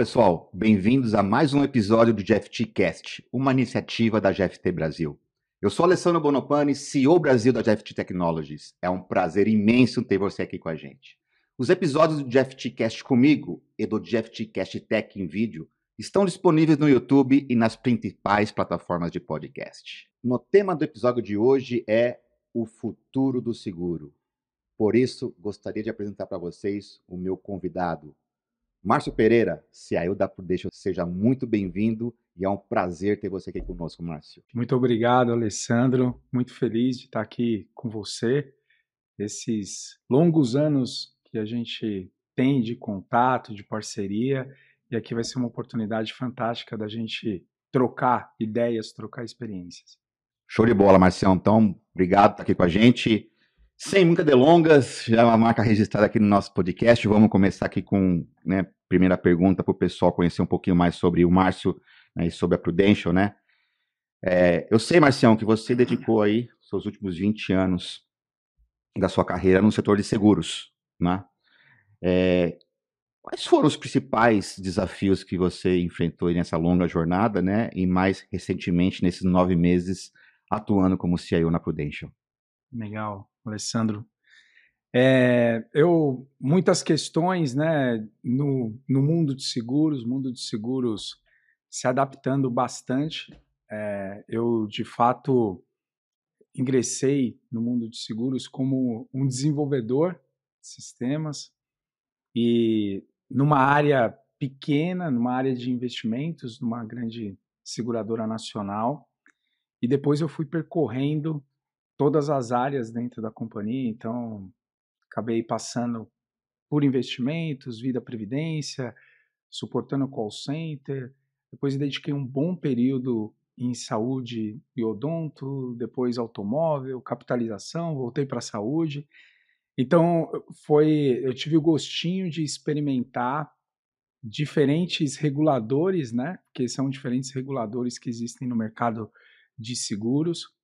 pessoal. Bem-vindos a mais um episódio do GFT Cast, uma iniciativa da GFT Brasil. Eu sou Alessandro Bonopani, CEO Brasil da GFT Technologies. É um prazer imenso ter você aqui com a gente. Os episódios do GFT Cast comigo e do GFT Cast Tech em vídeo estão disponíveis no YouTube e nas principais plataformas de podcast. No tema do episódio de hoje é o futuro do seguro. Por isso, gostaria de apresentar para vocês o meu convidado, Márcio Pereira, CIO da Prudential. Seja muito bem-vindo e é um prazer ter você aqui conosco, Márcio. Muito obrigado, Alessandro. Muito feliz de estar aqui com você. Esses longos anos que a gente tem de contato, de parceria, e aqui vai ser uma oportunidade fantástica da gente trocar ideias, trocar experiências. Show de bola, Marcião. Então, obrigado por estar aqui com a gente. Sem muitas delongas, já é uma marca registrada aqui no nosso podcast. Vamos começar aqui com né, primeira pergunta para o pessoal conhecer um pouquinho mais sobre o Márcio né, e sobre a Prudential, né? É, eu sei, Marcião, que você dedicou aí seus últimos 20 anos da sua carreira no setor de seguros, né? É, quais foram os principais desafios que você enfrentou nessa longa jornada, né? E mais recentemente, nesses nove meses atuando como CIO na Prudential? Legal, Alessandro. É, eu muitas questões, né, no, no mundo de seguros, mundo de seguros se adaptando bastante. É, eu de fato ingressei no mundo de seguros como um desenvolvedor de sistemas e numa área pequena, numa área de investimentos, numa grande seguradora nacional. E depois eu fui percorrendo todas as áreas dentro da companhia, então acabei passando por investimentos, vida previdência, suportando call center. Depois dediquei um bom período em saúde e odonto, depois automóvel, capitalização, voltei para a saúde. Então foi, eu tive o gostinho de experimentar diferentes reguladores, né? Que são diferentes reguladores que existem no mercado de seguros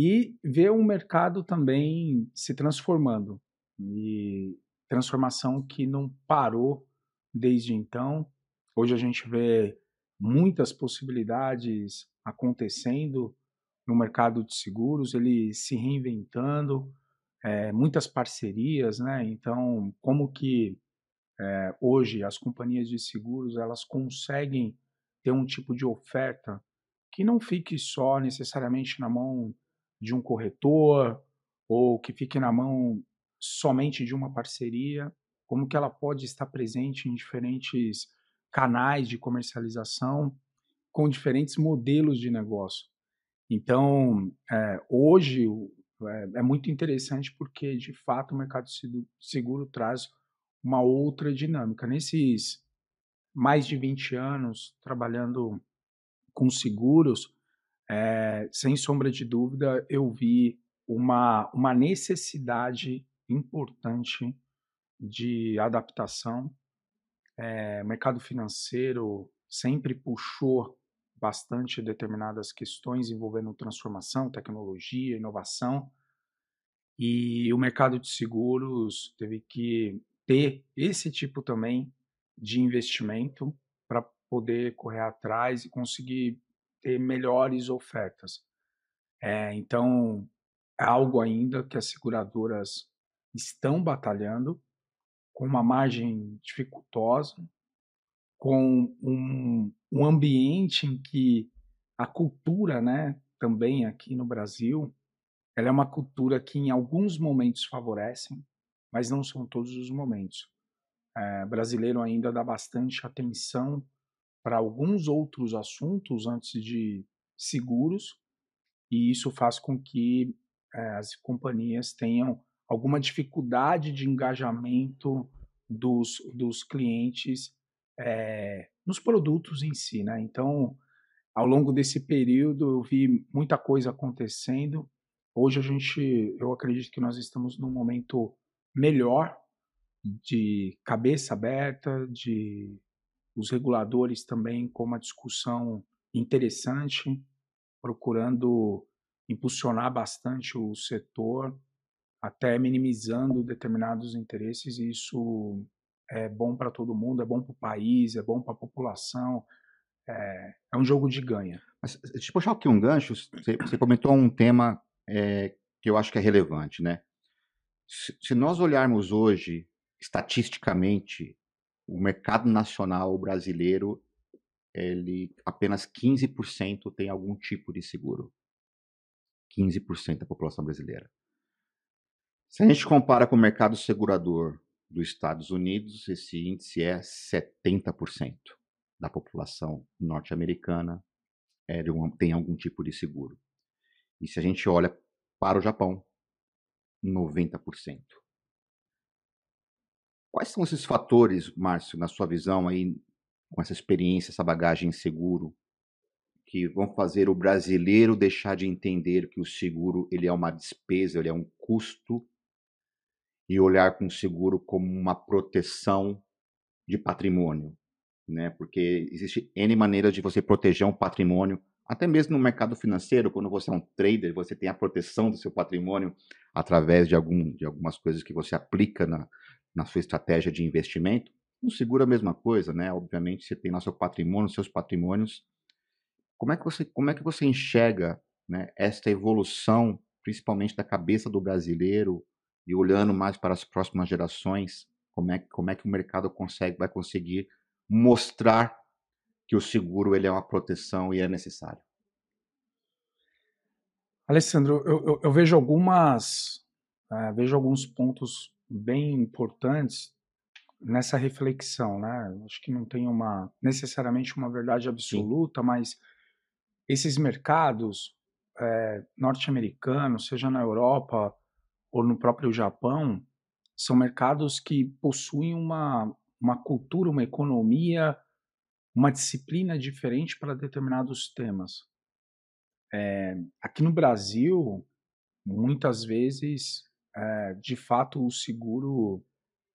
e ver o mercado também se transformando e transformação que não parou desde então. Hoje a gente vê muitas possibilidades acontecendo no mercado de seguros, ele se reinventando, é, muitas parcerias, né? Então, como que é, hoje as companhias de seguros elas conseguem ter um tipo de oferta que não fique só necessariamente na mão de um corretor ou que fique na mão somente de uma parceria, como que ela pode estar presente em diferentes canais de comercialização com diferentes modelos de negócio. Então, é, hoje é, é, muito interessante porque, de fato, o mercado seguro traz uma outra dinâmica. Nesses mais de 20 anos trabalhando com seguros, é, sem sombra de dúvida, eu vi uma, uma necessidade importante de adaptação. É, mercado financeiro sempre puxou bastante determinadas questões envolvendo transformação, tecnologia, inovação. E o mercado de seguros teve que ter esse tipo também de investimento para poder correr atrás e conseguir ter melhores ofertas. É, então, é algo ainda que as seguradoras estão batalhando com uma margem dificultosa, com um, um ambiente em que a cultura, né, também aqui no Brasil, ela é uma cultura que em alguns momentos favorecem, mas não são todos os momentos. É, brasileiro ainda dá bastante atenção para alguns outros assuntos antes de seguros, e isso faz com que é, as companhias tenham alguma dificuldade de engajamento dos, dos clientes é, nos produtos em si, né? Então, ao longo desse período, eu vi muita coisa acontecendo. Hoje a gente, eu acredito que nós estamos num momento melhor de cabeça aberta, de os reguladores também com uma discussão interessante, procurando impulsionar bastante o setor, até minimizando determinados interesses, e isso é bom para todo mundo, é bom para o país, é bom para a população. É, é, um jogo de ganha. Mas, deixa eu puxar aqui um gancho. Você, você comentou um tema é, que eu acho que é relevante, né? Se, se nós olharmos hoje, estatisticamente, o mercado nacional brasileiro, ele apenas 15% tem algum tipo de seguro. 15% da população brasileira. Se a gente compara com o mercado segurador dos Estados Unidos, esse índice é 70% da população norte-americana é, tem algum tipo de seguro. E se a gente olha para o Japão, 90%. Quais são esses fatores, Márcio, na sua visão aí, com essa experiência, essa bagagem em seguro, que vão fazer o brasileiro deixar de entender que o seguro ele é uma despesa, ele é um custo, e olhar com o seguro como uma proteção de patrimônio, né? Porque existe N maneiras de você proteger um patrimônio até mesmo no mercado financeiro, quando você é um trader, você tem a proteção do seu patrimônio através de, algum, de algumas coisas que você aplica na, na sua estratégia de investimento. No seguro é a mesma coisa, né? Obviamente você tem lá seu patrimônio, seus patrimônios. Como é que você, como é que você enxerga né, esta evolução, principalmente da cabeça do brasileiro e olhando mais para as próximas gerações? Como é, como é que o mercado consegue, vai conseguir mostrar que o seguro ele é uma proteção e é necessário. Alessandro, eu, eu, eu vejo algumas, uh, vejo alguns pontos bem importantes nessa reflexão, né? Acho que não tem uma necessariamente uma verdade absoluta, Sim. mas esses mercados é, norte-americanos, seja na Europa ou no próprio Japão, são mercados que possuem uma, uma cultura, uma economia uma disciplina diferente para determinados temas. É, aqui no Brasil, muitas vezes, é, de fato, o seguro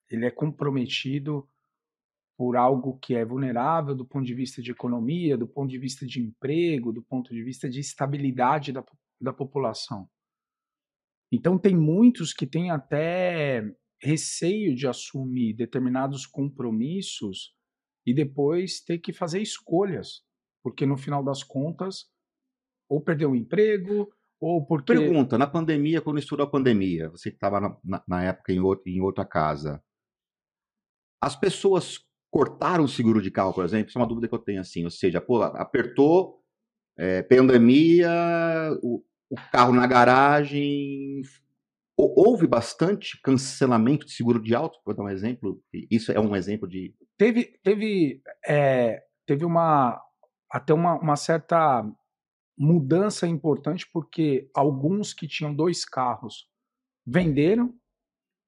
ele é comprometido por algo que é vulnerável do ponto de vista de economia, do ponto de vista de emprego, do ponto de vista de estabilidade da, da população. Então, tem muitos que têm até receio de assumir determinados compromissos e depois ter que fazer escolhas, porque no final das contas, ou perdeu o emprego, ou porque. Pergunta: na pandemia, quando estourou a pandemia, você que estava na, na, na, época em, outro, em outra casa, as pessoas cortaram o seguro de carro, por exemplo? Isso é uma dúvida que eu tenho assim, ou seja, pô, apertou, é, pandemia, o, o carro na garagem, houve bastante cancelamento de seguro de auto, vou dar um exemplo, isso é um exemplo de... Teve, teve, é, teve uma, até uma, uma certa mudança importante, porque alguns que tinham dois carros venderam,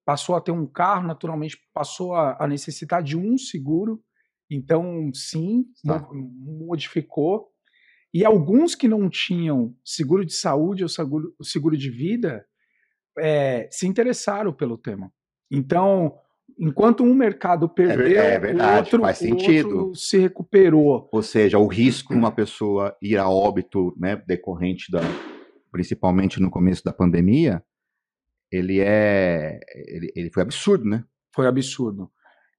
passou a ter um carro, naturalmente passou a, a necessitar de um seguro, então sim, tá. modificou, e alguns que não tinham seguro de saúde ou seguro, seguro de vida, é, se interessaram pelo tema. Então, enquanto um mercado perdeu, é, é verdade, o outro, faz sentido. Outro se recuperou. Ou seja, o risco de uma pessoa ir a óbito, né, decorrente da, principalmente no começo da pandemia, ele é, ele, ele foi absurdo, né? Foi absurdo.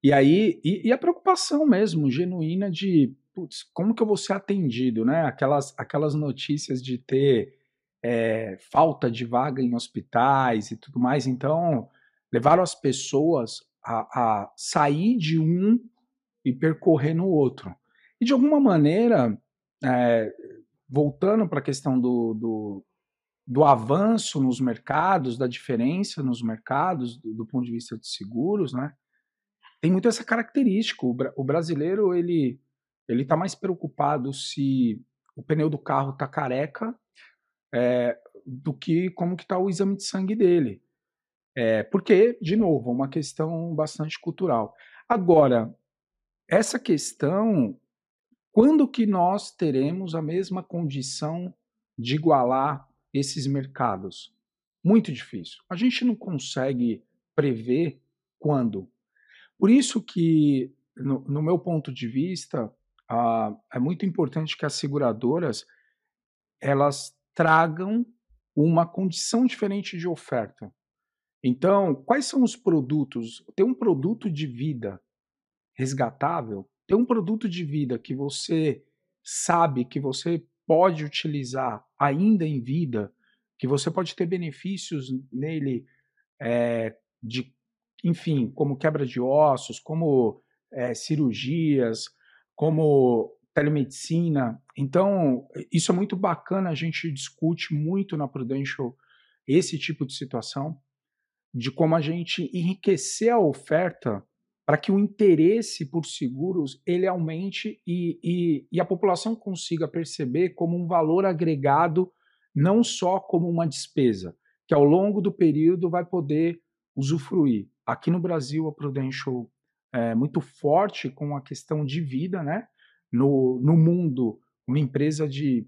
E aí, e, e a preocupação mesmo, genuína de, putz, como que eu vou ser atendido, né? Aquelas, aquelas notícias de ter é, falta de vaga em hospitais e tudo mais. Então, levaram as pessoas a, a sair de um e percorrer no outro. E de alguma maneira, é, voltando para a questão do, do, do, avanço nos mercados, da diferença nos mercados, do, do, ponto de vista de seguros, né? Tem muito essa característica. O, o brasileiro ele ele está mais preocupado se o pneu do carro está careca é, do que como que está o exame de sangue dele. É, porque, de novo, é uma questão bastante cultural. Agora, essa questão, quando que nós teremos a mesma condição de igualar esses mercados? Muito difícil. A gente não consegue prever quando. Por isso que, no, no meu ponto de vista, ah, é muito importante que as seguradoras elas tragam uma condição diferente de oferta. Então, quais são os produtos? Tem um produto de vida resgatável, ter um produto de vida que você sabe que você pode utilizar ainda em vida, que você pode ter benefícios nele é, de, enfim, como quebra de ossos, como é, cirurgias, como telemedicina. Então, isso é muito bacana, a gente discute muito na Prudential esse tipo de situação, de como a gente enriquecer a oferta para que o interesse por seguros ele aumente e, e, e, a população consiga perceber como um valor agregado, não só como uma despesa, que ao longo do período vai poder usufruir. Aqui no Brasil, a Prudential é muito forte com a questão de vida, né? No, no mundo, uma empresa de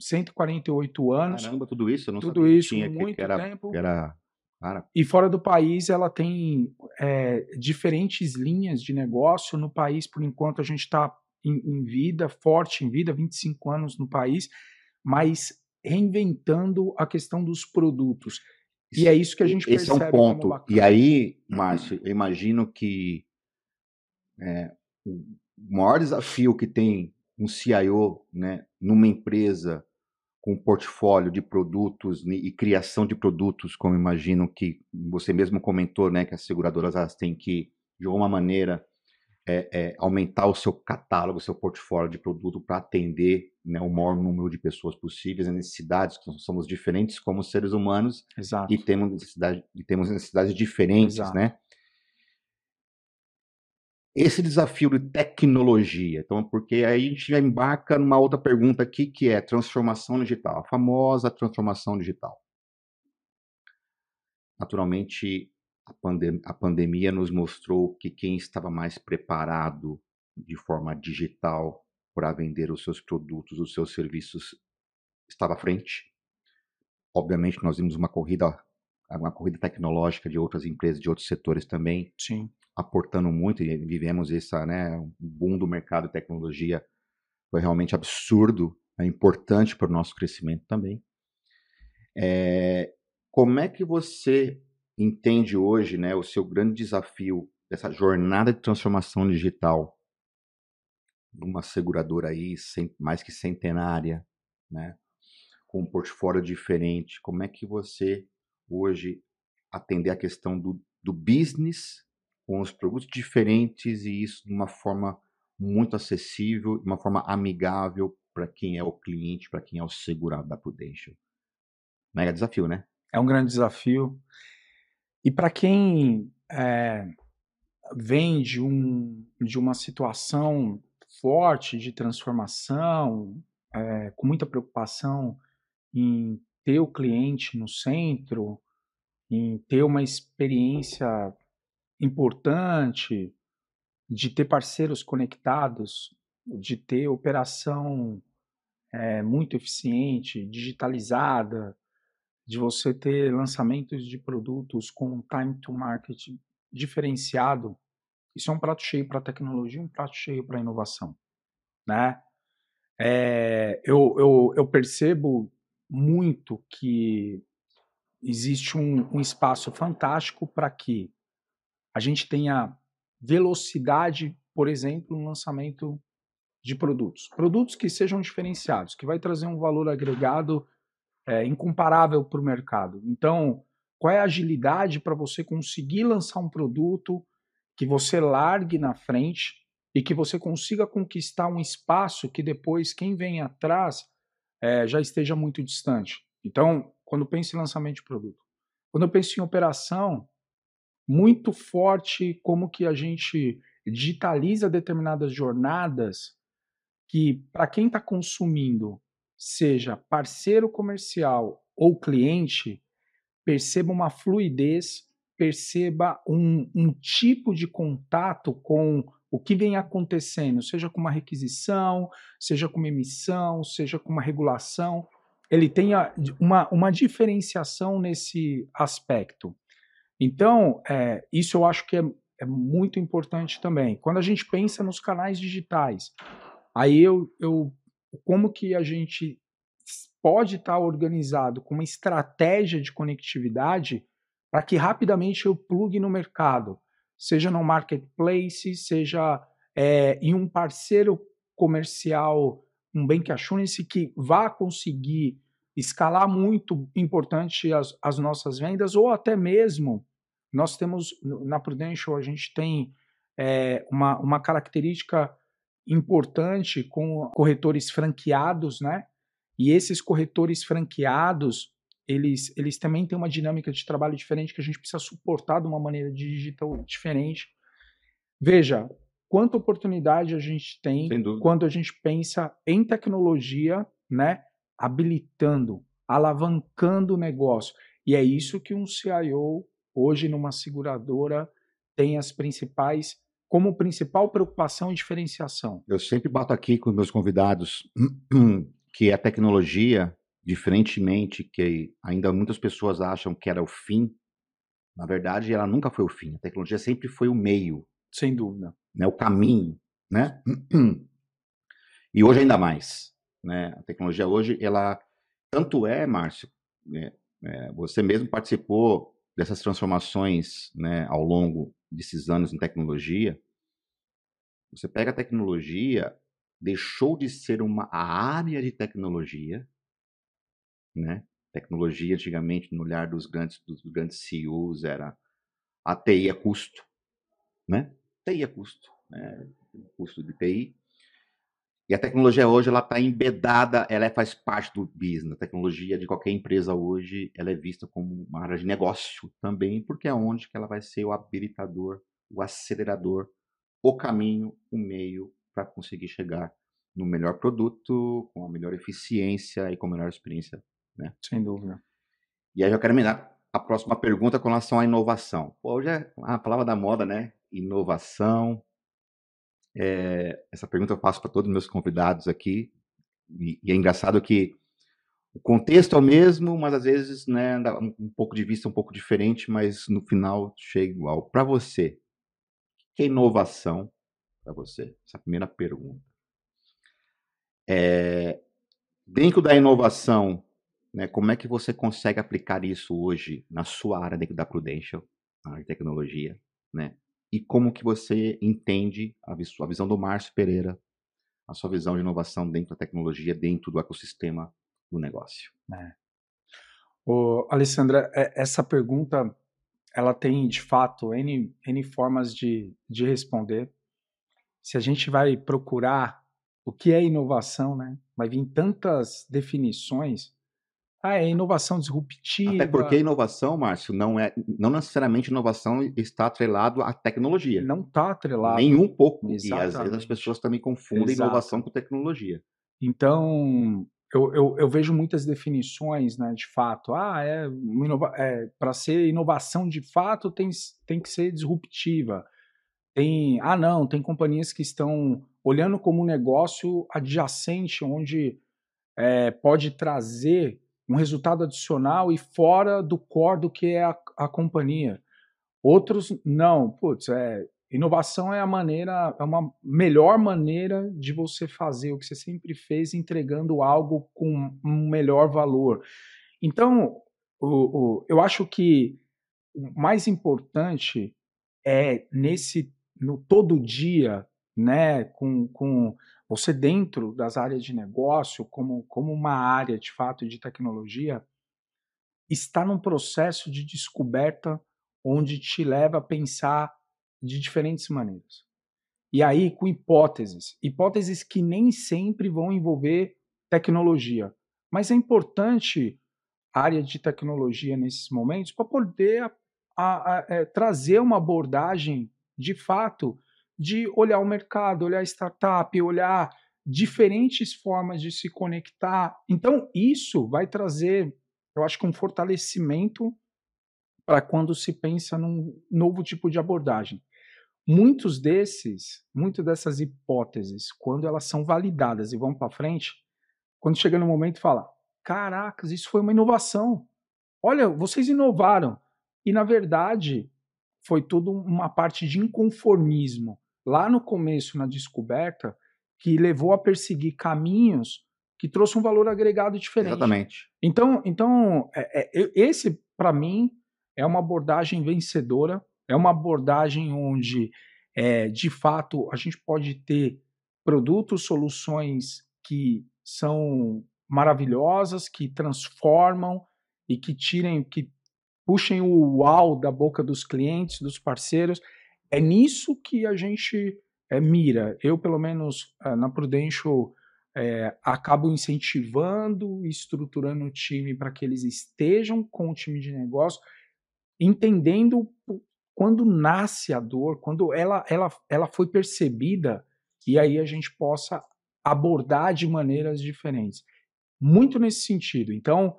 148 anos. Caramba, tudo isso? Eu não tudo isso, tinha, muito que era, tempo. Que era E fora do país, ela tem é, diferentes linhas de negócio. No país, por enquanto, a gente está em, em, vida, forte em vida, 25 anos no país, mas reinventando a questão dos produtos. E é isso que a gente Esse percebe. Esse é um ponto. E aí, Márcio, eu imagino que é, o maior desafio que tem um CIO né, numa empresa com um portfólio de produtos e criação de produtos, como imagino que você mesmo comentou, né, que as seguradoras elas têm que, de alguma maneira, é, é, aumentar o seu catálogo, o seu portfólio de produto para atender né, o maior número de pessoas possíveis, as necessidades, que nós somos diferentes como seres humanos Exato. e temos, necessidade, e temos necessidades diferentes, Exato. né? Esse desafio de tecnologia. Então, porque aí a gente já embarca numa outra pergunta aqui, que é transformação digital, a famosa transformação digital. Naturalmente, a, pandem a pandemia nos mostrou que quem estava mais preparado de forma digital para vender os seus produtos, os seus serviços, estava à frente. Obviamente, nós vimos uma corrida, uma corrida tecnológica de outras empresas, de outros setores também. Sim aportando muito e vivemos essa, né, um boom do mercado de tecnologia foi realmente absurdo, é importante para o nosso crescimento também. É, como é que você entende hoje, né, o seu grande desafio dessa jornada de transformação digital numa seguradora aí mais que centenária, né, com um portfólio diferente? Como é que você hoje atender a questão do, do business com os produtos diferentes e isso de uma forma muito acessível, de uma forma amigável para quem é o cliente, para quem é o segurado da Prudential. Mega desafio, né? É um grande desafio. E para quem é, vem de, um, de uma situação forte de transformação, é, com muita preocupação em ter o cliente no centro, em ter uma experiência importante de ter parceiros conectados, de ter operação é, muito eficiente, digitalizada, de você ter lançamentos de produtos com time to market diferenciado. Isso é um prato cheio para tecnologia, um prato cheio para inovação, né? É, eu, eu, eu percebo muito que existe um, um espaço fantástico para que a gente tenha velocidade, por exemplo, no lançamento de produtos. Produtos que sejam diferenciados, que vai trazer um valor agregado é, incomparável para o mercado. Então, qual é a agilidade para você conseguir lançar um produto que você largue na frente e que você consiga conquistar um espaço que depois quem vem atrás é, já esteja muito distante. Então, quando eu penso em lançamento de produto, quando eu penso em operação, muito forte como que a gente digitaliza determinadas jornadas que, para quem está consumindo, seja parceiro comercial ou cliente, perceba uma fluidez, perceba um, um tipo de contato com o que vem acontecendo, seja com uma requisição, seja com uma emissão, seja com uma regulação, ele tenha uma, uma diferenciação nesse aspecto. Então, é, isso eu acho que é, é, muito importante também. Quando a gente pensa nos canais digitais, aí eu, eu como que a gente pode estar tá organizado com uma estratégia de conectividade para que rapidamente eu plugue no mercado. seja no marketplace, seja é, em um parceiro comercial, um bank assurance que vá conseguir escalar muito importante as, as nossas vendas, ou até mesmo nós temos na Prudential a gente tem é, uma, uma característica importante com corretores franqueados, né? E esses corretores franqueados, eles, eles também têm uma dinâmica de trabalho diferente que a gente precisa suportar de uma maneira digital diferente. Veja, quanta oportunidade a gente tem quando a gente pensa em tecnologia, né? Habilitando, alavancando o negócio. E é isso que um CIO, hoje numa seguradora, tem as principais como principal preocupação e diferenciação? Eu sempre bato aqui com meus convidados que a tecnologia, diferentemente que ainda muitas pessoas acham que era o fim, na verdade ela nunca foi o fim. A tecnologia sempre foi o meio. Sem dúvida. Né, o caminho, né? E hoje ainda mais, né? A tecnologia hoje, ela tanto é, Márcio, né, é, você mesmo participou dessas transformações, né, ao longo desses anos em tecnologia, você pega a tecnologia, deixou de ser uma área de tecnologia, né? Tecnologia antigamente no olhar dos grandes dos grandes CEOs era a TI é custo, né? TI é custo, né? Custo de TI. E a tecnologia hoje ela está embedada, ela faz parte do business. A tecnologia de qualquer empresa hoje ela é vista como uma área de negócio também, porque é onde que ela vai ser o habilitador o acelerador, o caminho, o meio para conseguir chegar no melhor produto, com a melhor eficiência e com a melhor experiência. Né? Sem dúvida. E aí eu quero emendar a próxima pergunta com relação à inovação. Pô, hoje é a palavra da moda, né? Inovação. É, essa pergunta eu faço para todos os meus convidados aqui. E, e, é engraçado que o contexto é o mesmo, mas às vezes né, um, um pouco de vista um pouco diferente, mas no final chega igual. Para você, que é inovação para você? Essa é a primeira pergunta. É, dentro da inovação, né, como é que você consegue aplicar isso hoje na sua área dentro da Prudential, na área de tecnologia, né? E como que você entende a, a visão do Márcio Pereira, a sua visão de inovação dentro da tecnologia, dentro do ecossistema do negócio? É. Ô, Alessandra, é, essa pergunta ela tem, de fato, N, N formas de, de responder. Se a gente vai procurar o que é inovação, né? Vai vir tantas definições. Ah, é inovação disruptiva. Até porque inovação, Márcio, não é, não necessariamente inovação está atrelado à tecnologia. Não está atrelado. Nem um pouco. Exatamente. E às vezes as pessoas também confundem Exato. inovação com tecnologia. Então, eu, eu, eu, vejo muitas definições, né, de fato. Ah, é, é para ser inovação de fato tem, tem que ser disruptiva. Tem, ah, não, tem companhias que estão olhando como um negócio adjacente, onde é, pode trazer um resultado adicional e fora do core do que é a, a companhia. Outros, não, putz, é, Inovação é a maneira, é uma melhor maneira de você fazer o que você sempre fez, entregando algo com um melhor valor. Então, o, o, eu acho que o mais importante é nesse no todo dia, né, com, com você dentro das áreas de negócio, como, como uma área de fato de tecnologia, está num processo de descoberta onde te leva a pensar de diferentes maneiras. E aí, com hipóteses. Hipóteses que nem sempre vão envolver tecnologia. Mas é importante a área de tecnologia nesses momentos para poder a, a, a, é, trazer uma abordagem de fato de olhar o mercado, olhar startup, olhar diferentes formas de se conectar. Então, isso vai trazer, eu acho que um fortalecimento para quando se pensa num novo tipo de abordagem. Muitos desses, muitas dessas hipóteses, quando elas são validadas e vão para frente, quando chega no momento fala: "Caracas, isso foi uma inovação. Olha, vocês inovaram". E na verdade, foi tudo uma parte de inconformismo lá no começo na descoberta que levou a perseguir caminhos que trouxe um valor agregado diferente. Exatamente. Então, então é, é, esse para mim é uma abordagem vencedora É uma abordagem onde, é, de fato, a gente pode ter produtos, soluções que são maravilhosas, que transformam e que tirem, que puxem o uau da boca dos clientes, dos parceiros. É nisso que a gente é, mira. Eu, pelo menos, eh, na Prudential, é, acabo incentivando e estruturando o time para que eles estejam com o time de negócio, entendendo quando nasce a dor, quando ela, ela, ela foi percebida, e aí a gente possa abordar de maneiras diferentes. Muito nesse sentido. Então,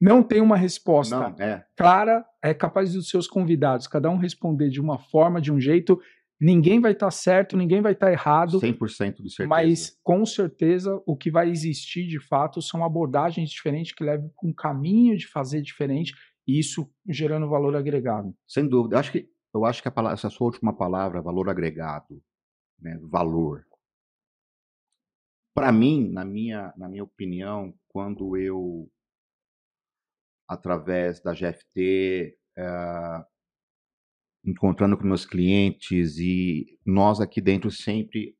não tem uma resposta não, é. clara, é capaz dos seus convidados, cada um responder de uma forma, de um jeito, Ninguém vai estar tá certo, ninguém vai estar tá errado. 100% de certeza. Mas, com certeza, o que vai existir de fato são abordagens diferentes que levam para um caminho de fazer diferente e isso gerando valor agregado. Sem dúvida. Eu acho que, eu acho que a palavra, essa sua última palavra, valor agregado, né, valor. Para mim, na minha, na minha opinião, quando eu, através da GFT, uh, eh, encontrando com meus clientes e nós aqui dentro sempre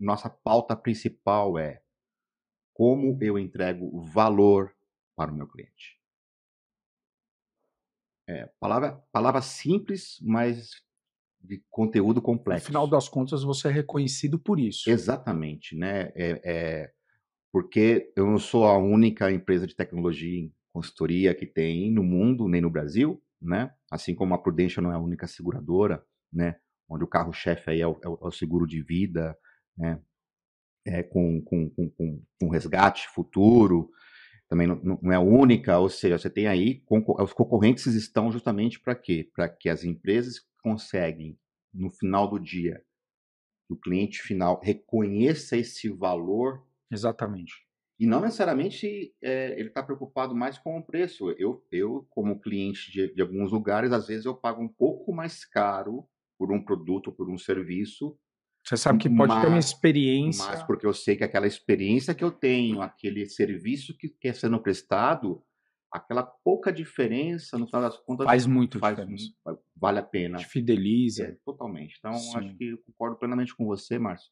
nossa pauta principal é como eu entrego valor para o meu cliente. É, palavra, palavra simples, mas de conteúdo complexo. No final das contas, você é reconhecido por isso. Exatamente, né? É, é, porque eu não sou a única empresa de tecnologia em consultoria que tem no mundo, nem no Brasil, né? Assim como a Prudential não é a única seguradora, né? Onde o carro-chefe aí é o, é o, é seguro de vida, né? É, com, com, com, com, resgate futuro, também não, não, é a única, ou seja, você tem aí, os concorrentes estão justamente para quê? Para que as empresas conseguem, no final do dia, o cliente final reconheça esse valor. Exatamente. E não necessariamente é, ele está preocupado mais com o preço. Eu, eu como cliente de, de, alguns lugares, às vezes eu pago um pouco mais caro por um produto, por um serviço. Você sabe que pode mas, ter uma experiência. Mas porque eu sei que aquela experiência que eu tenho, aquele serviço que quer sendo prestado, aquela pouca diferença, no final das contas, faz muito faz, diferença. Vale a pena. Te fideliza. É, totalmente. Então, Sim. acho que eu concordo plenamente com você, Márcio.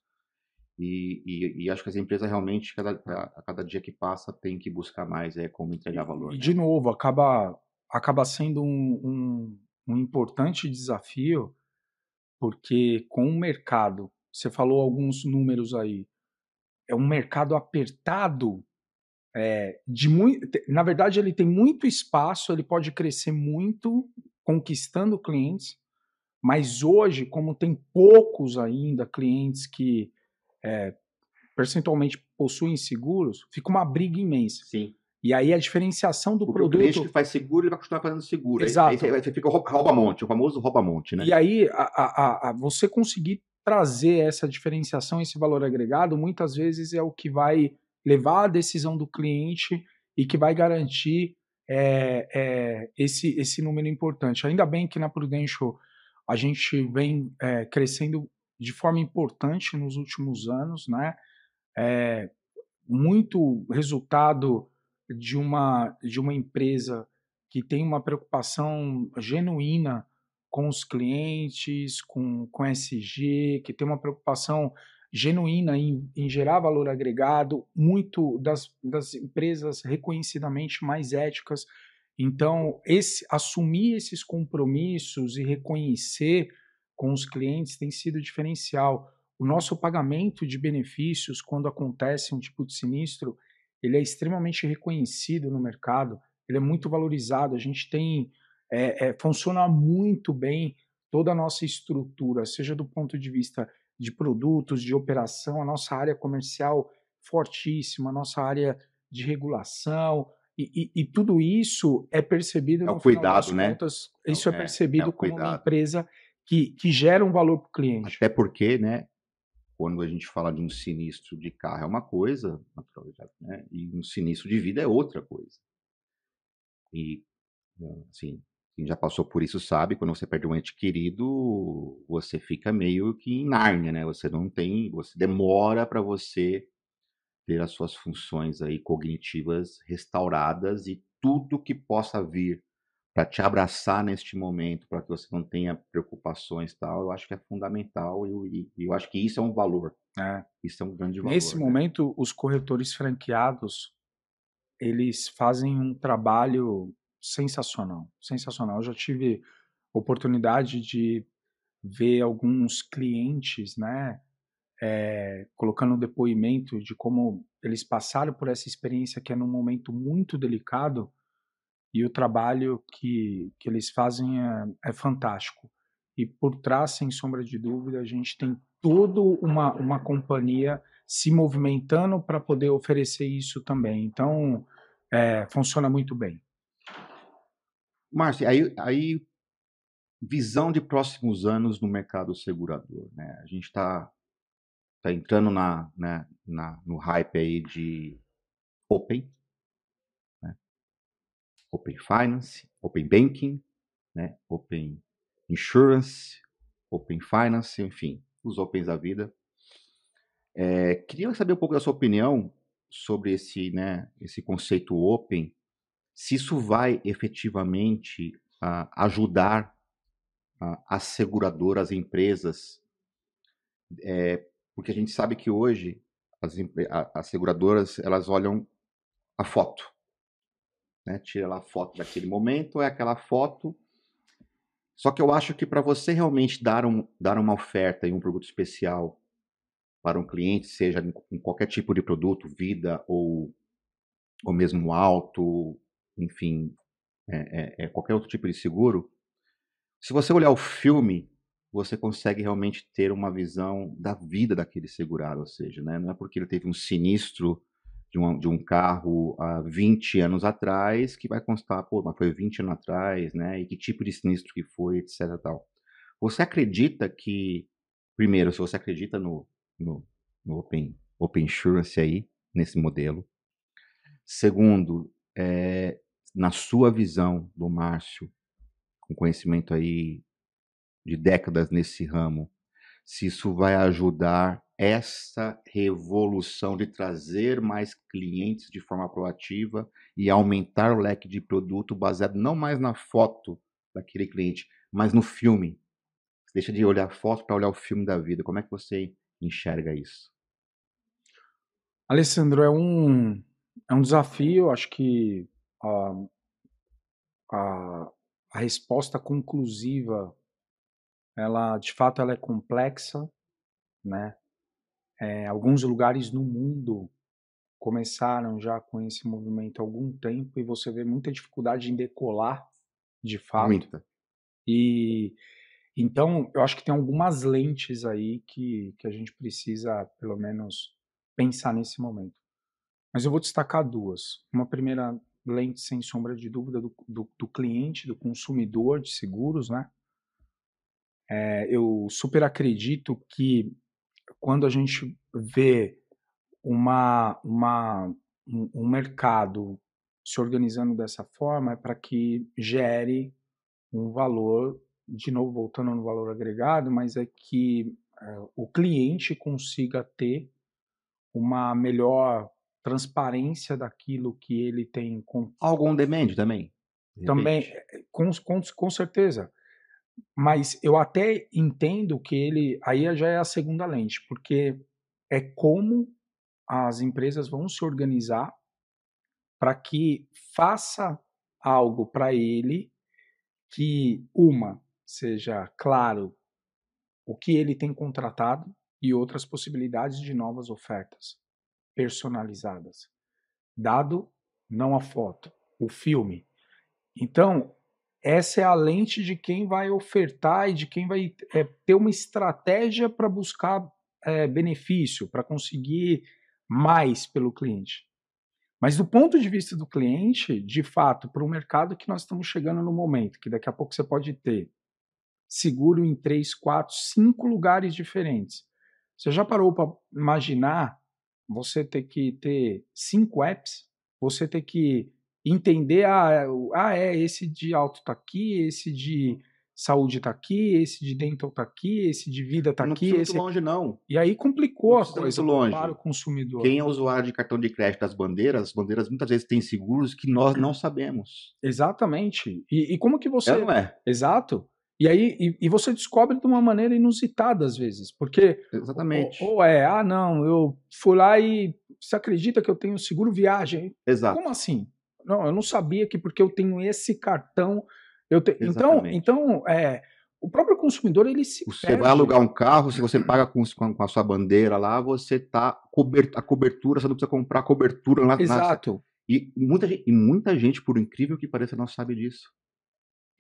E, e, e, acho que as empresas realmente, cada, a, cada dia que passa, tem que buscar mais é, como entregar valor. E, né? de novo, acaba, acaba sendo um, um, um, importante desafio, porque com o mercado, você falou alguns números aí, é um mercado apertado. É, de muito, na verdade, ele tem muito espaço, ele pode crescer muito, conquistando clientes, mas hoje, como tem poucos ainda clientes que é, percentualmente possuem seguros, fica uma briga imensa. Sim. E aí a diferenciação do Porque produto. O cliente que faz seguro, ele vai continuar fazendo seguro. Exato. Aí, aí, aí fica rouba-monte, o famoso rouba-monte, né? E aí, a, a, a, você conseguir trazer essa diferenciação, esse valor agregado, muitas vezes é o que vai levar a decisão do cliente e que vai garantir é, é, esse, esse número importante. Ainda bem que na Prudential a gente vem é, crescendo de forma importante nos últimos anos, né? É, muito resultado de uma, de uma empresa que tem uma preocupação genuína com os clientes, com, com SG, que tem uma preocupação genuína em, em gerar valor agregado, muito das, das empresas reconhecidamente mais éticas. Então, esse, assumir esses compromissos e reconhecer com os clientes tem sido diferencial. O nosso pagamento de benefícios, quando acontece um tipo de sinistro, ele é extremamente reconhecido no mercado, ele é muito valorizado. A gente tem, é, é, funciona muito bem toda a nossa estrutura, seja do ponto de vista de produtos, de operação, a nossa área comercial fortíssima, a nossa área de regulação, e, e, e, tudo isso é percebido é o cuidado, né? Contas, isso é, é percebido é como uma empresa que, que gera um valor para o cliente. Até porque, né, quando a gente fala de um sinistro de carro é uma coisa, né, e um sinistro de vida é outra coisa. E, assim, quem já passou por isso sabe, quando você perde um ente querido, você fica meio que em Nárnia, né? Você não tem, você demora para você ter as suas funções aí cognitivas restauradas e tudo que possa vir para te abraçar neste momento, para que você não tenha preocupações e tal, eu acho que é fundamental e, e, eu acho que isso é um valor. É. Isso é um grande valor. Nesse né? momento, os corretores franqueados, eles fazem um trabalho sensacional, sensacional. Eu já tive oportunidade de ver alguns clientes, né, é, colocando um depoimento de como eles passaram por essa experiência que é num momento muito delicado e o trabalho que, que eles fazem é, é fantástico. E por trás, sem sombra de dúvida, a gente tem toda uma, uma companhia se movimentando para poder oferecer isso também. Então, é, funciona muito bem. Márcio, aí, aí visão de próximos anos no mercado segurador. Né? A gente está tá entrando na, né, na, no hype aí de Open? Open Finance, Open Banking, né? Open Insurance, Open Finance, enfim, os Opens da vida. É, queria saber um pouco da sua opinião sobre esse, né, esse conceito Open, se isso vai efetivamente uh, ajudar as seguradoras, as empresas, é, porque a gente sabe que hoje as, as seguradoras elas olham a foto, né? tira lá a foto daquele momento, é aquela foto. Só que eu acho que para você realmente dar, um, dar uma oferta e um produto especial para um cliente, seja em qualquer tipo de produto, vida ou, ou mesmo auto, enfim, é, é, é qualquer outro tipo de seguro, se você olhar o filme, você consegue realmente ter uma visão da vida daquele segurado, ou seja, né, não é porque ele teve um sinistro de um, de um carro há 20 anos atrás que vai constar, pô, mas foi 20 anos atrás, né, e que tipo de sinistro que foi, etc. Tal. Você acredita que, primeiro, se você acredita no, no, no Open, Open Insurance aí, nesse modelo, segundo, é, na sua visão do Márcio, com conhecimento aí de décadas nesse ramo, se isso vai ajudar essa revolução de trazer mais clientes de forma proativa e aumentar o leque de produto baseado não mais na foto daquele cliente, mas no filme. Você deixa de olhar a foto para olhar o filme da vida. Como é que você enxerga isso? Alessandro, é um, é um desafio. Acho que uh, a, a resposta conclusiva, ela de fato ela é complexa, né? É, alguns lugares no mundo começaram já com esse movimento há algum tempo e você vê muita dificuldade em decolar, de fato. Muita. E então eu acho que tem algumas lentes aí que, que a gente precisa, pelo menos, pensar nesse momento. Mas eu vou destacar duas. Uma primeira lente, sem sombra de dúvida, do, do, do cliente, do consumidor de seguros, né? É, eu super acredito que quando a gente vê uma, uma, um, um mercado se organizando dessa forma, é para que gere um valor, de novo voltando no valor agregado, mas é que é, o cliente consiga ter uma melhor transparência daquilo que ele tem. Com... Algum demand também? Também, eh, com, com, com certeza. Mas eu até entendo que ele. Aí já é a segunda lente, porque é como as empresas vão se organizar para que faça algo para ele que, uma, seja claro o que ele tem contratado e outras possibilidades de novas ofertas personalizadas. Dado não a foto, o filme. Então, essa é a lente de quem vai ofertar e de quem vai é, ter uma estratégia para buscar é, benefício, para conseguir mais pelo cliente. Mas do ponto de vista do cliente, de fato, para o mercado que nós estamos chegando no momento, que daqui a pouco você pode ter seguro em três, quatro, cinco lugares diferentes. Você já parou para imaginar você ter que ter cinco apps, você ter que entender, ah, ah é, esse de alto está aqui, esse de saúde está aqui, esse de dental está aqui, esse de vida está aqui. Não esse... muito longe, não. E aí complicou não a coisa longe. para o consumidor. Quem é usuário de cartão de crédito das bandeiras, as bandeiras muitas vezes têm seguros que nós não sabemos. Exatamente. E, e como que você. É, não é? Exato. E aí e, e, você descobre de uma maneira inusitada às vezes, porque exatamente. Ou, ou, é, ah não, eu fui lá e você acredita que eu tenho seguro viagem? Exato. Como assim? Não, eu não sabia que porque eu tenho esse cartão eu te... então então é o próprio consumidor ele se você perde. vai alugar um carro se você paga com, com a sua bandeira lá você tá cobert... a cobertura você não precisa comprar cobertura lá exato na... e muita gente, e muita gente por incrível que pareça não sabe disso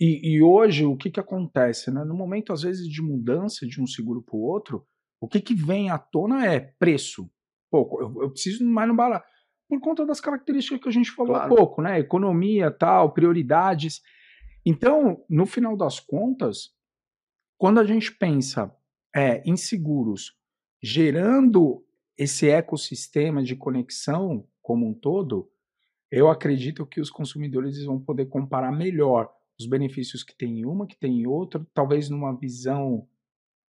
e, e, hoje, o que, que acontece? Né? No momento, às vezes, de mudança de um seguro para o outro, o que, que vem à tona é preço. Pô, eu, eu preciso mais no barato. Por conta das características que a gente falou claro. há pouco, né? Economia, tal, prioridades. Então, no final das contas, quando a gente pensa é, em seguros gerando esse ecossistema de conexão como um todo, eu acredito que os consumidores vão poder comparar melhor os benefícios que tem em uma, que tem em outra, talvez numa visão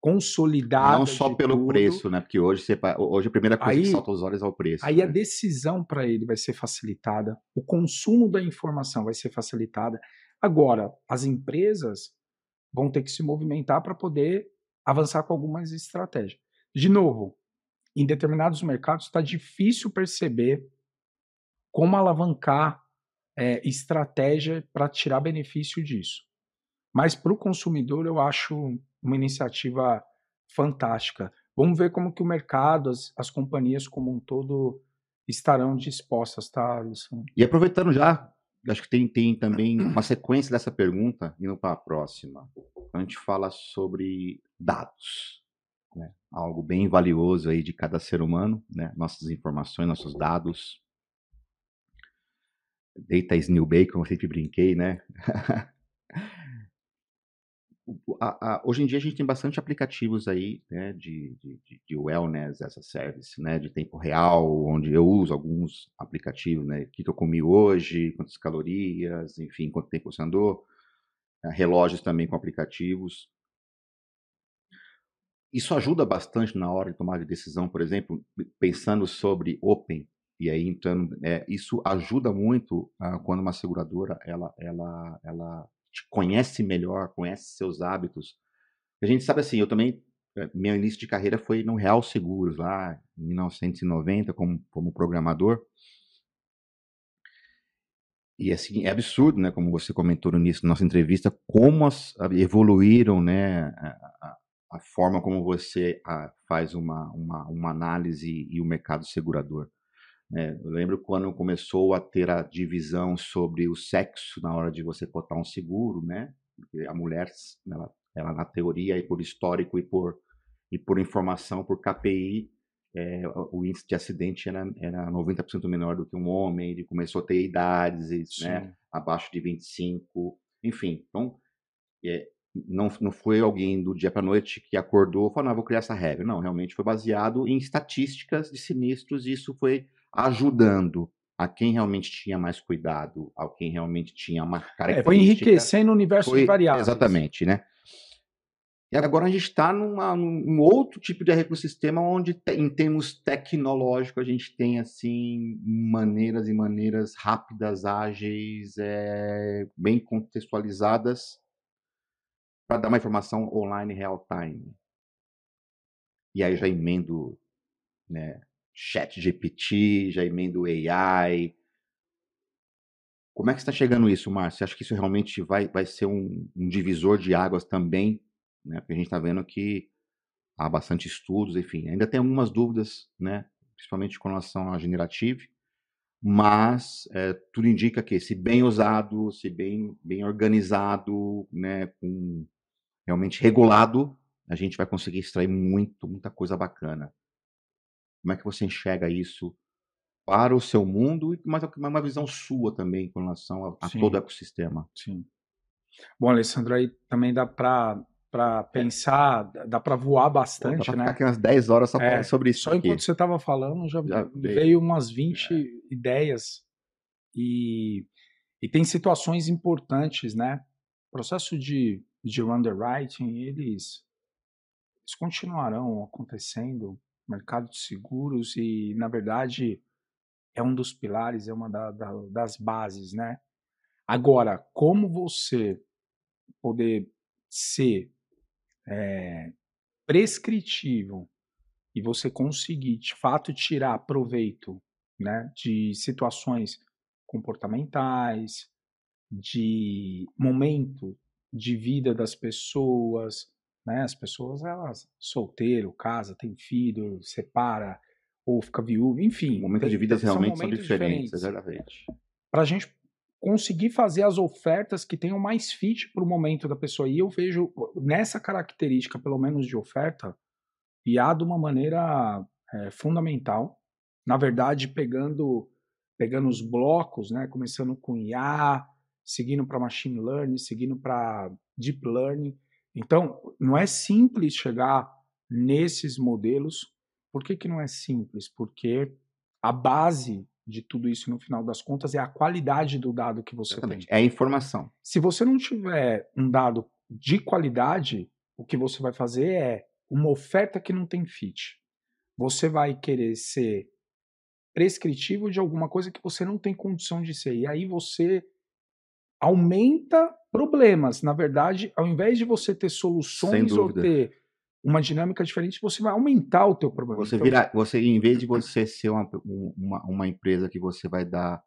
consolidada. Não só pelo tudo. preço, né? Porque hoje, você, hoje a primeira coisa aí, que salta aos olhos é o preço. Aí né? a decisão para ele vai ser facilitada, o consumo da informação vai ser facilitada. Agora, as empresas vão ter que se movimentar para poder avançar com algumas estratégias. De novo, em determinados mercados está difícil perceber como alavancar é, estratégia para tirar benefício disso. Mas para o consumidor eu acho uma iniciativa fantástica. Vamos ver como que o mercado, as, as companhias como um todo estarão dispostas, tá, Alisson? E aproveitando já, acho que tem, tem também uma sequência dessa pergunta, indo para a próxima. A gente fala sobre dados, né? algo bem valioso aí de cada ser humano, né? nossas informações, nossos dados, Data is new bacon, eu sempre brinquei, né? a, a, hoje em dia a gente tem bastante aplicativos aí, né, de, de, de wellness as a service, né, de tempo real, onde eu uso alguns aplicativos, né, o que, eu comi hoje, quantas calorias, enfim, quanto tempo você andou, né, relógios também com aplicativos. Isso ajuda bastante na hora de tomar de decisão, por exemplo, pensando sobre open, e aí, então, é, isso ajuda muito uh, quando uma seguradora ela, ela, ela te conhece melhor, conhece seus hábitos. A gente sabe assim, eu também, eh, meu início de carreira foi no Real Seguros, lá em 1990, como, como programador. E assim, é absurdo, né, como você comentou no início da nossa entrevista, como as, evoluíram, né, a, a, forma como você a, faz uma, uma, uma análise e o mercado segurador. É, eu lembro quando começou a ter a divisão sobre o sexo na hora de você cotar um seguro, né? Porque a mulher, ela, ela na teoria e por histórico e por e por informação, por KPI, é, o índice de acidente era, era 90% menor do que um homem, ele começou a ter idades, né, abaixo de 25, enfim. Então, é, não, não foi alguém do dia para noite que acordou e falou, não, vou criar essa regra. Não, realmente foi baseado em estatísticas de sinistros e isso foi ajudando a quem realmente tinha mais cuidado, a quem realmente tinha uma característica. É, foi enriquecendo o universo foi, de variáveis. Exatamente, né? E agora a gente está num outro tipo de ecossistema onde, em termos tecnológicos, a gente tem assim maneiras e maneiras rápidas, ágeis, é, bem contextualizadas para dar uma informação online real time. E aí já emendo né, chat GPT, já emendo AI. Como é que está chegando isso, Márcio? Você acha que isso realmente vai, vai ser um, um divisor de águas também? Né? Porque a gente está vendo que há bastante estudos, enfim. Ainda tem algumas dúvidas, né? principalmente com relação à generative, mas é, tudo indica que, se bem usado, se bem, bem organizado, né, com realmente regulado, a gente vai conseguir extrair muito, muita coisa bacana. Como é que você enxerga isso para o seu mundo e mas uma visão sua também com relação a, a todo o ecossistema? Sim. Bom, Alessandro, aí também dá para para é. pensar, dá para voar bastante, Pô, né? Aqui umas 10 horas só é, sobre isso. Só aqui. enquanto você estava falando, já, já veio. veio. umas 20 é. ideias e, e tem situações importantes, né? Processo de de underwriting, eles, eles continuarão acontecendo, mercado de seguros, e, na verdade, é um dos pilares, é uma da, da, das bases, né? Agora, como você poder ser é, prescritivo e você conseguir, de fato, tirar proveito né, de situações comportamentais, de momento de vida das pessoas, né? As pessoas, elas, solteiro, casa, tem filho, separa, ou fica viúva, enfim. Momentos de vida realmente são, são diferentes, diferentes. exatamente. Para a gente conseguir fazer as ofertas que tenham mais fit para o momento da pessoa. E eu vejo nessa característica, pelo menos de oferta, IA de uma maneira é, fundamental. Na verdade, pegando pegando os blocos, né, começando com IA, seguindo para machine learning, seguindo para deep learning. Então, não é simples chegar nesses modelos. Por que, que não é simples? Porque a base de tudo isso no final das contas é a qualidade do dado que você Exatamente. tem. É a informação. Se você não tiver um dado de qualidade, o que você vai fazer é uma oferta que não tem fit. Você vai querer ser prescritivo de alguma coisa que você não tem condição de ser. E aí você aumenta problemas. Na verdade, ao invés de você ter soluções ou ter uma dinâmica diferente, você vai aumentar o teu problema. Você então, vira, você em vez de você ser uma, uma, uma empresa que você vai dar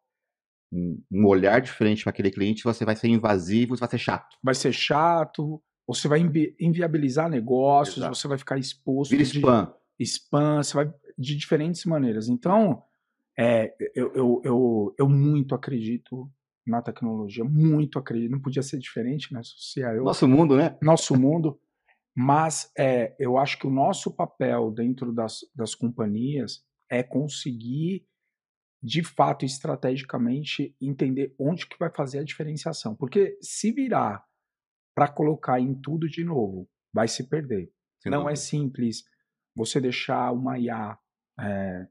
um, um olhar diferente para aquele cliente, você vai ser invasivo, você vai ser chato. Vai ser chato, você vai invi inviabilizar negócios, Exato. você vai ficar exposto. Vira spam. spam, você vai de diferentes maneiras. Então, é, eu, eu, eu, eu muito acredito na tecnologia, muito acredito. Não podia ser diferente, né? eu, nosso mundo, né? Nosso mundo. Mas é, eu acho que o nosso papel dentro das, das companhias é conseguir, de fato, estrategicamente, entender onde que vai fazer a diferenciação. Porque se virar para colocar em tudo de novo, vai se perder. Sem Não é é simples você deixar uma IA é,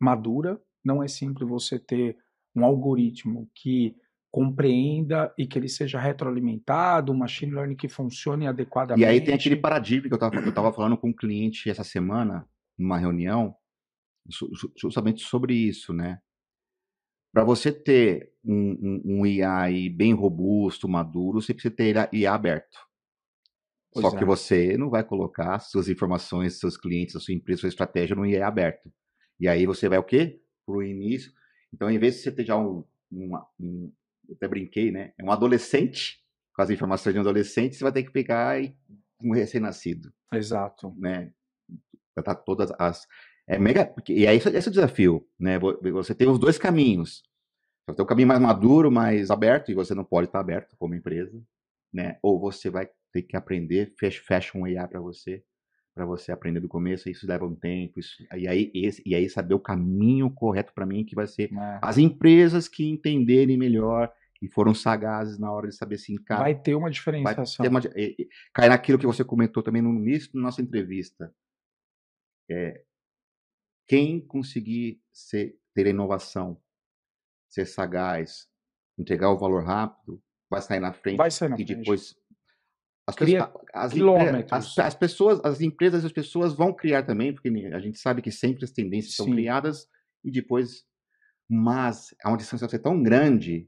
madura, não é simples você ter um algoritmo que compreenda e que ele seja retroalimentado, um machine learning que funcione adequadamente. E aí tem aquele paradigma que eu estava falando com um cliente essa semana, numa reunião, justamente sobre isso, né? Para você ter um, um, um IA bem robusto, maduro, você precisa ter IA aberto. Pois Só é. que você não vai colocar suas informações, seus clientes, a sua empresa, sua estratégia no IA aberto. E aí você vai o quê? Para o início. Então, em vez de você ter já um, um, um, eu até brinquei, né? É um adolescente, com as informações de um adolescente, você vai ter que pegar e, um recém-nascido. Exato. Né? Tá todas as. É mega. E é esse, esse é o desafio, né? Você tem os dois caminhos. Você tem o caminho mais maduro, mais aberto, e você não pode estar aberto como empresa, né? Ou você vai ter que aprender, fecha, fecha um IA para você, para você aprender do começo, isso leva um tempo, isso, e, aí, esse, e aí saber o caminho correto para mim, que vai ser é. as empresas que entenderem melhor e foram sagazes na hora de saber se encara. Vai ter uma diferenciação. Ter uma, e, e, cai naquilo que você comentou também no início da nossa entrevista. É, quem conseguir ser, ter inovação, ser sagaz, entregar o valor rápido, vai sair na frente vai sair na e frente. depois as, Cria as, as, as, pessoas, as empresas e as pessoas vão criar também, porque a gente sabe que sempre as tendências Sim. são criadas e depois. Mas há uma distância tão grande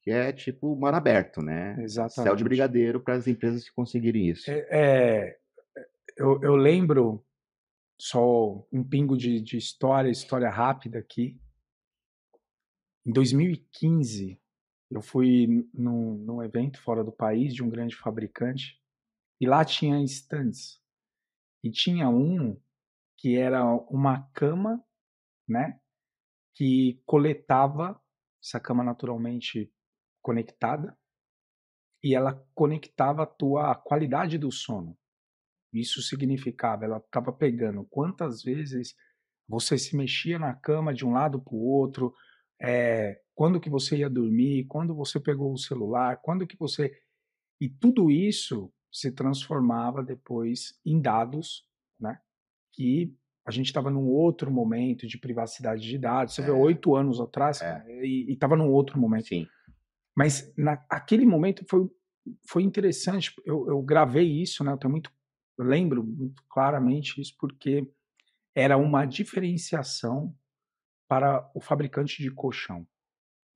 que é tipo mar aberto, né? Exatamente. Céu de brigadeiro para as empresas conseguirem isso. É, é eu, eu, lembro só um pingo de, de história, história rápida aqui. Em 2015, eu fui num, num evento fora do país de um grande fabricante e lá tinha stands. E tinha um que era uma cama, né? Que coletava essa cama naturalmente conectada e ela conectava a tua qualidade do sono. Isso significava, ela estava pegando quantas vezes você se mexia na cama de um lado para o outro, é, quando que você ia dormir, quando você pegou o celular, quando que você e tudo isso se transformava depois em dados, né? Que a gente estava num outro momento de privacidade de dados. Você é. vê oito anos atrás é. e estava num outro momento. Sim. Mas naquele momento foi foi interessante, eu, eu gravei isso, né? Eu tenho muito, eu lembro muito claramente isso, porque era uma diferenciação para o fabricante de colchão.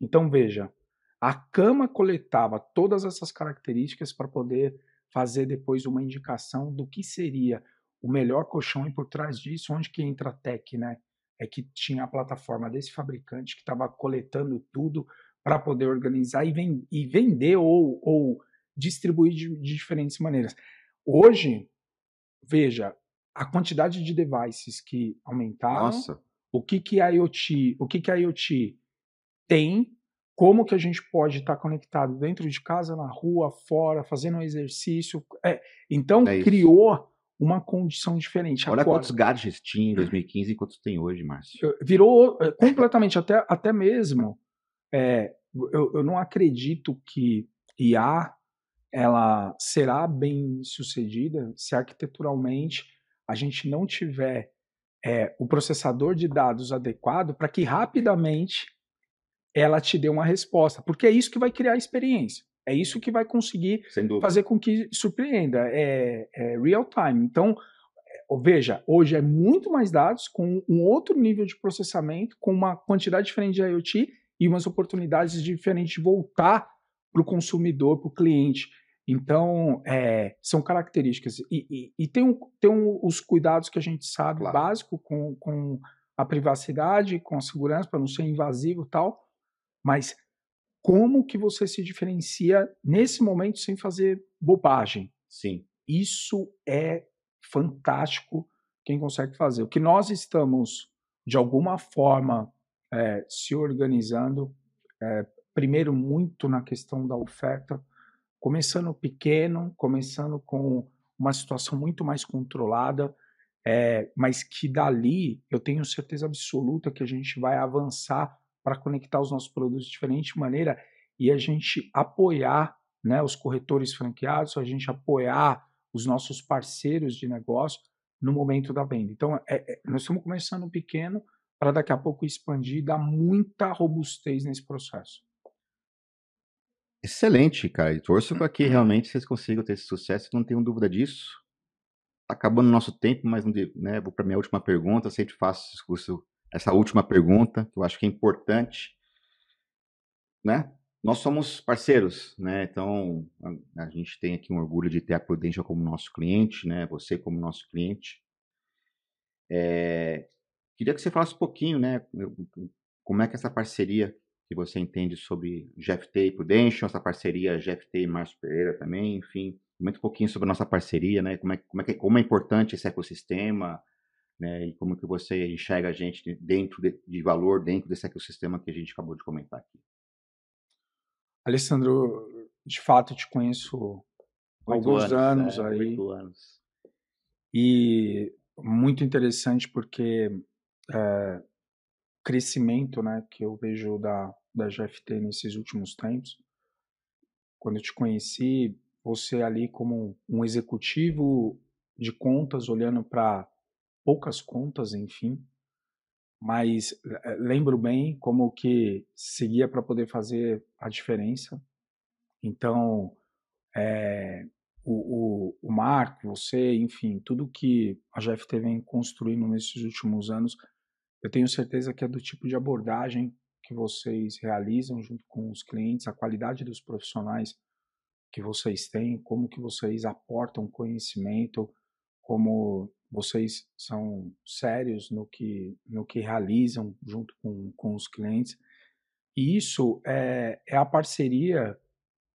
Então, veja, a cama coletava todas essas características para poder fazer depois uma indicação do que seria o melhor colchão e por trás disso, onde que entra a Tech, né? É que tinha a plataforma desse fabricante que estava coletando tudo para poder organizar e, e vender ou, ou distribuir de, de diferentes maneiras. Hoje, veja, a quantidade de devices que aumentaram, Nossa. O que que a IoT, o que que a IoT tem, como que a gente pode estar tá conectado dentro de casa, na rua, fora, fazendo um exercício. É, então é criou uma condição diferente. Olha Agora, quantos gadgets tinha em 2015 e quantos tem hoje, Márcio. Virou é, completamente, até, até mesmo. É, eu, eu não acredito que IA ela será bem sucedida se arquiteturalmente a gente não tiver é, o processador de dados adequado para que rapidamente ela te dê uma resposta, porque é isso que vai criar a experiência. É isso que vai conseguir fazer com que surpreenda. É, é real time. Então, é, veja, hoje é muito mais dados, com um outro nível de processamento, com uma quantidade diferente de IoT e umas oportunidades diferentes de voltar para o consumidor, para o cliente. Então, é, são características. E, e, e tem, um, tem um, os cuidados que a gente sabe, claro. básico, com, com a privacidade, com a segurança, para não ser invasivo e tal. Mas como que você se diferencia nesse momento sem fazer bobagem? Sim. Isso é fantástico quem consegue fazer. O que nós estamos, de alguma forma, é, se organizando, é, primeiro muito na questão da oferta, começando pequeno, começando com uma situação muito mais controlada, é, mas que dali eu tenho certeza absoluta que a gente vai avançar para conectar os nossos produtos de diferente maneira e a gente apoiar né, os corretores franqueados, a gente apoiar os nossos parceiros de negócio no momento da venda. Então, é, é, nós estamos começando pequeno para daqui a pouco expandir e dar muita robustez nesse processo. Excelente, cara. E torço para que realmente vocês consigam ter esse sucesso, não tenho dúvida disso. Tá acabando o nosso tempo, mas né, vou para minha última pergunta. Sempre faço discurso, essa última pergunta, que eu acho que é importante. Né? Nós somos parceiros, né? Então a, a gente tem aqui um orgulho de ter a Prudential como nosso cliente, né? Você como nosso cliente. É, queria que você falasse um pouquinho, né? Como é que essa parceria que você entende sobre GFT e Prudential, essa parceria GFT e Márcio Pereira também, enfim, comenta um pouquinho sobre a nossa parceria, né? Como é, como é, como é importante esse ecossistema, né? E como que você enxerga a gente dentro de, de valor, dentro desse ecossistema que a gente acabou de comentar aqui. Alessandro, de fato te conheço há alguns anos, anos é, aí. Anos. E muito interessante porque é, crescimento né, que eu vejo da, da GFT nesses últimos tempos. Quando eu te conheci, você ali como um executivo de contas, olhando para poucas contas, enfim, mas eh, lembro bem como que seguia para poder fazer a diferença. Então, é, o, o, o Marco, você, enfim, tudo que a GFT vem construindo nesses últimos anos, eu tenho certeza que é do tipo de abordagem que vocês realizam junto com os clientes, a qualidade dos profissionais que vocês têm, como que vocês aportam conhecimento, como vocês são sérios no que, no que realizam junto com, com os clientes. E isso é, é a parceria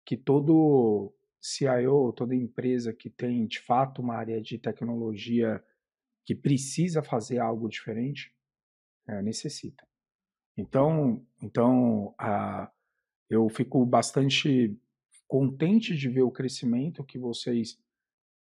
que todo CIO, toda empresa que tem de fato uma área de tecnologia que precisa fazer algo diferente, é, necessita. Então, então a, eu fico bastante contente de ver o crescimento que vocês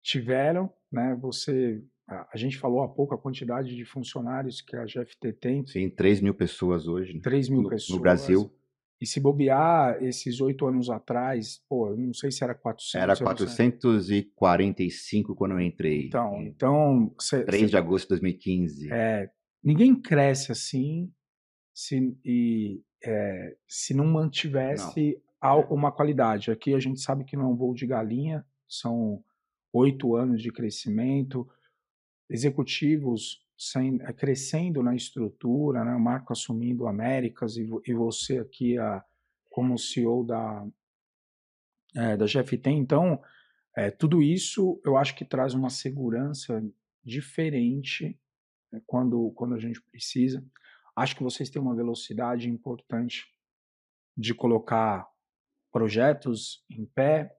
tiveram, né? Você, a, a, gente falou há pouco a quantidade de funcionários que a GFT tem. Sim, 3 mil pessoas hoje. 3 mil no, pessoas. No Brasil. E se bobear esses oito anos atrás, pô, eu não sei se era 400. Era 445 quando eu entrei. Então, então... Cê, 3 cê, de agosto de 2015. É, ninguém cresce assim se, e, é, se não mantivesse não. há uma qualidade. Aqui a gente sabe que não é um voo de galinha, são oito anos de crescimento, executivos sem, é, crescendo na estrutura, né? Marco assumindo Américas e, e você aqui a, como CEO da, é, da GFT. Então, é, tudo isso eu acho que traz uma segurança diferente quando, quando a gente precisa. Acho que vocês têm uma velocidade importante de colocar projetos em pé,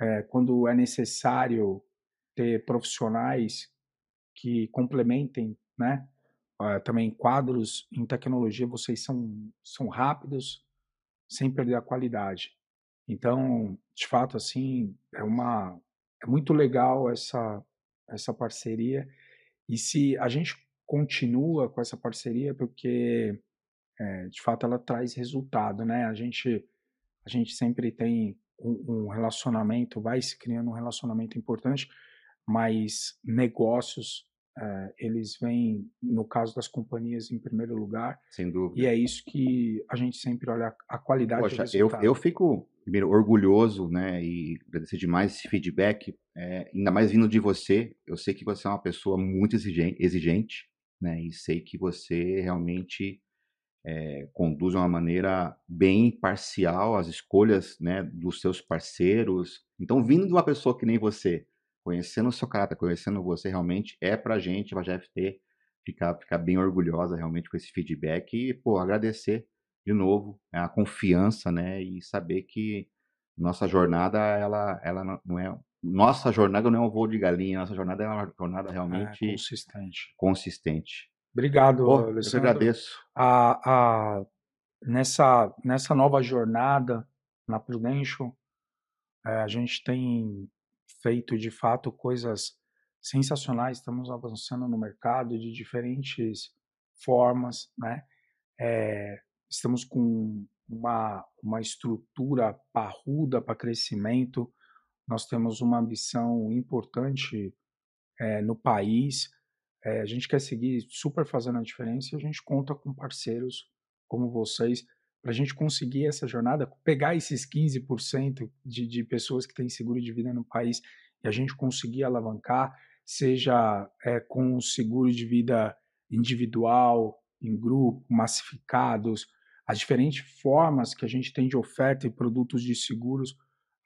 é, quando é necessário ter profissionais que complementem, né? Uh, também quadros em tecnologia, vocês são, são rápidos, sem perder a qualidade. Então, de fato, assim, é uma é muito legal essa essa parceria. E se a gente continua com essa parceria, porque é, de fato ela traz resultado, né? A gente a gente sempre tem um, um relacionamento, vai se criando um relacionamento importante, mas negócios é, eles vêm, no caso das companhias, em primeiro lugar. Sem dúvida. E é isso que a gente sempre olha a qualidade Poxa, eu, eu fico, primeiro, orgulhoso, né, e agradecer demais esse feedback, é, ainda mais vindo de você. Eu sei que você é uma pessoa muito exigente, né, e sei que você realmente é, conduz de uma maneira bem parcial as escolhas, né, dos seus parceiros. Então, vindo de uma pessoa que nem você, conhecendo o seu caráter, conhecendo você realmente, é pra gente, a GFT, ficar, ficar bem orgulhosa realmente com esse feedback e, pô, agradecer de novo né, a confiança, né, e saber que nossa jornada, ela, ela não é, nossa jornada não é um voo de galinha, nossa jornada é uma jornada é, realmente é, consistente. consistente. Obrigado, Pô, Eu agradeço. A, a, nessa, nessa nova jornada na Prudential, é, a gente tem feito de fato coisas sensacionais, estamos avançando no mercado de diferentes formas, né? É, estamos com uma, uma estrutura parruda para crescimento, nós temos uma ambição importante é, no país, é, a gente quer seguir super fazendo a diferença e a gente conta com parceiros como vocês para a gente conseguir essa jornada, pegar esses 15% de, de pessoas que têm seguro de vida no país e a gente conseguir alavancar, seja é, com seguro de vida individual, em grupo, massificados, as diferentes formas que a gente tem de oferta e produtos de seguros,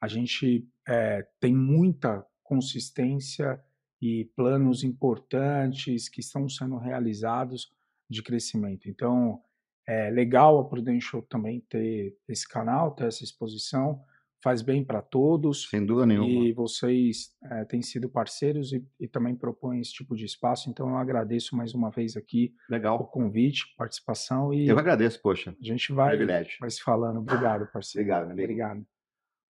a gente é, tem muita consistência e planos importantes que estão sendo realizados de crescimento. Então, é legal a Prudential também ter esse canal, ter essa exposição, faz bem para todos. Sem dúvida nenhuma. E vocês é, têm sido parceiros e, e, também propõem esse tipo de espaço. Então eu agradeço mais uma vez aqui legal. o convite, participação e eu agradeço, poxa. A gente vai, vai se falando. Obrigado, parceiro. Obrigado, amigo. Obrigado.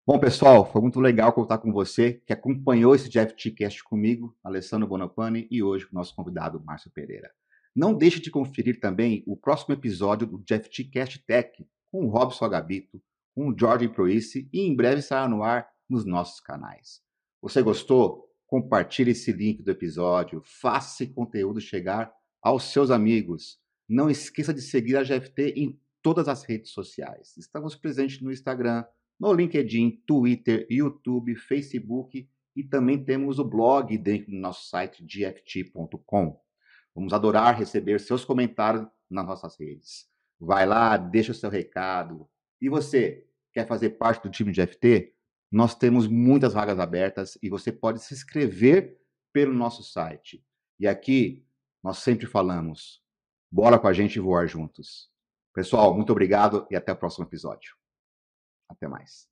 Bom, pessoal, foi muito legal contar com você que acompanhou esse Jeff Cast comigo, Alessandro Bonopani e hoje com o nosso convidado Márcio Pereira. Não deixe de conferir também o próximo episódio do Jeff T Cast Tech com o Robson Agabito, com o Jorge Proice e em breve sairá no ar nos nossos canais. Você gostou? Compartilhe esse link do episódio, faça esse conteúdo chegar aos seus amigos. Não esqueça de seguir a GFT em todas as redes sociais. Estamos presentes no Instagram, no LinkedIn, Twitter, YouTube, Facebook e também temos o blog dentro do nosso site gft.com. Vamos adorar receber seus comentários nas nossas redes. Vai lá, deixa o seu recado. E você, quer fazer parte do time de FT? Nós temos muitas vagas abertas e você pode se inscrever pelo nosso site. E aqui nós sempre falamos: bora com a gente voar juntos. Pessoal, muito obrigado e até o próximo episódio. Até mais.